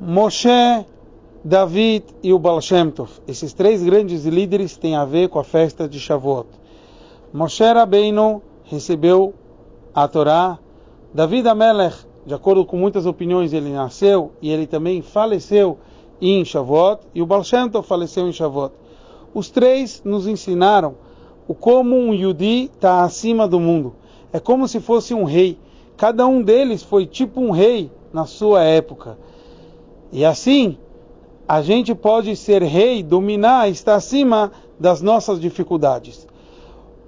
Moshe, David e o Baal Shem Tov. Esses três grandes líderes têm a ver com a festa de Shavuot. Moshe Rabbeinu recebeu a Torá. David Amelech, de acordo com muitas opiniões, ele nasceu e ele também faleceu em Shavuot. E o Baal Shem Tov faleceu em Shavuot. Os três nos ensinaram o como um Yudi está acima do mundo. É como se fosse um rei. Cada um deles foi tipo um rei na sua época. E assim, a gente pode ser rei, dominar, estar acima das nossas dificuldades.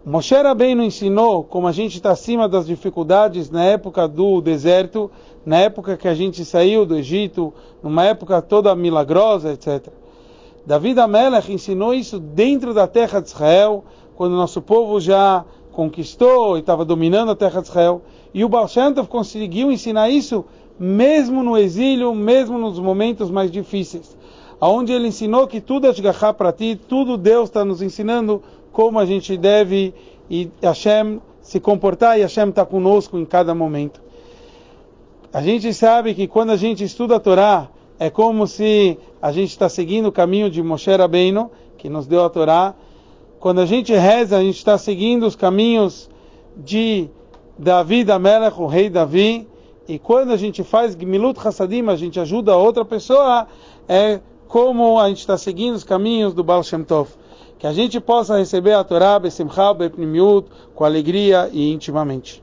Moshe Rabbeinu ensinou como a gente está acima das dificuldades na época do deserto, na época que a gente saiu do Egito, numa época toda milagrosa, etc. David Amelech ensinou isso dentro da terra de Israel, quando nosso povo já conquistou e estava dominando a terra de Israel. E o Baal Shem Tov conseguiu ensinar isso mesmo no exílio, mesmo nos momentos mais difíceis. Onde ele ensinou que tudo é de para ti, tudo Deus está nos ensinando como a gente deve e Hashem se comportar e Hashem está conosco em cada momento. A gente sabe que quando a gente estuda a Torá, é como se a gente está seguindo o caminho de Moshe Rabbeinu, que nos deu a Torá. Quando a gente reza, a gente está seguindo os caminhos de Davi da Melech, o rei Davi. E quando a gente faz Gmilut Hassadim, a gente ajuda a outra pessoa, é como a gente está seguindo os caminhos do Baal Shem Tov. Que a gente possa receber a Torá, Besimcha, Bepnimiut, com alegria e intimamente.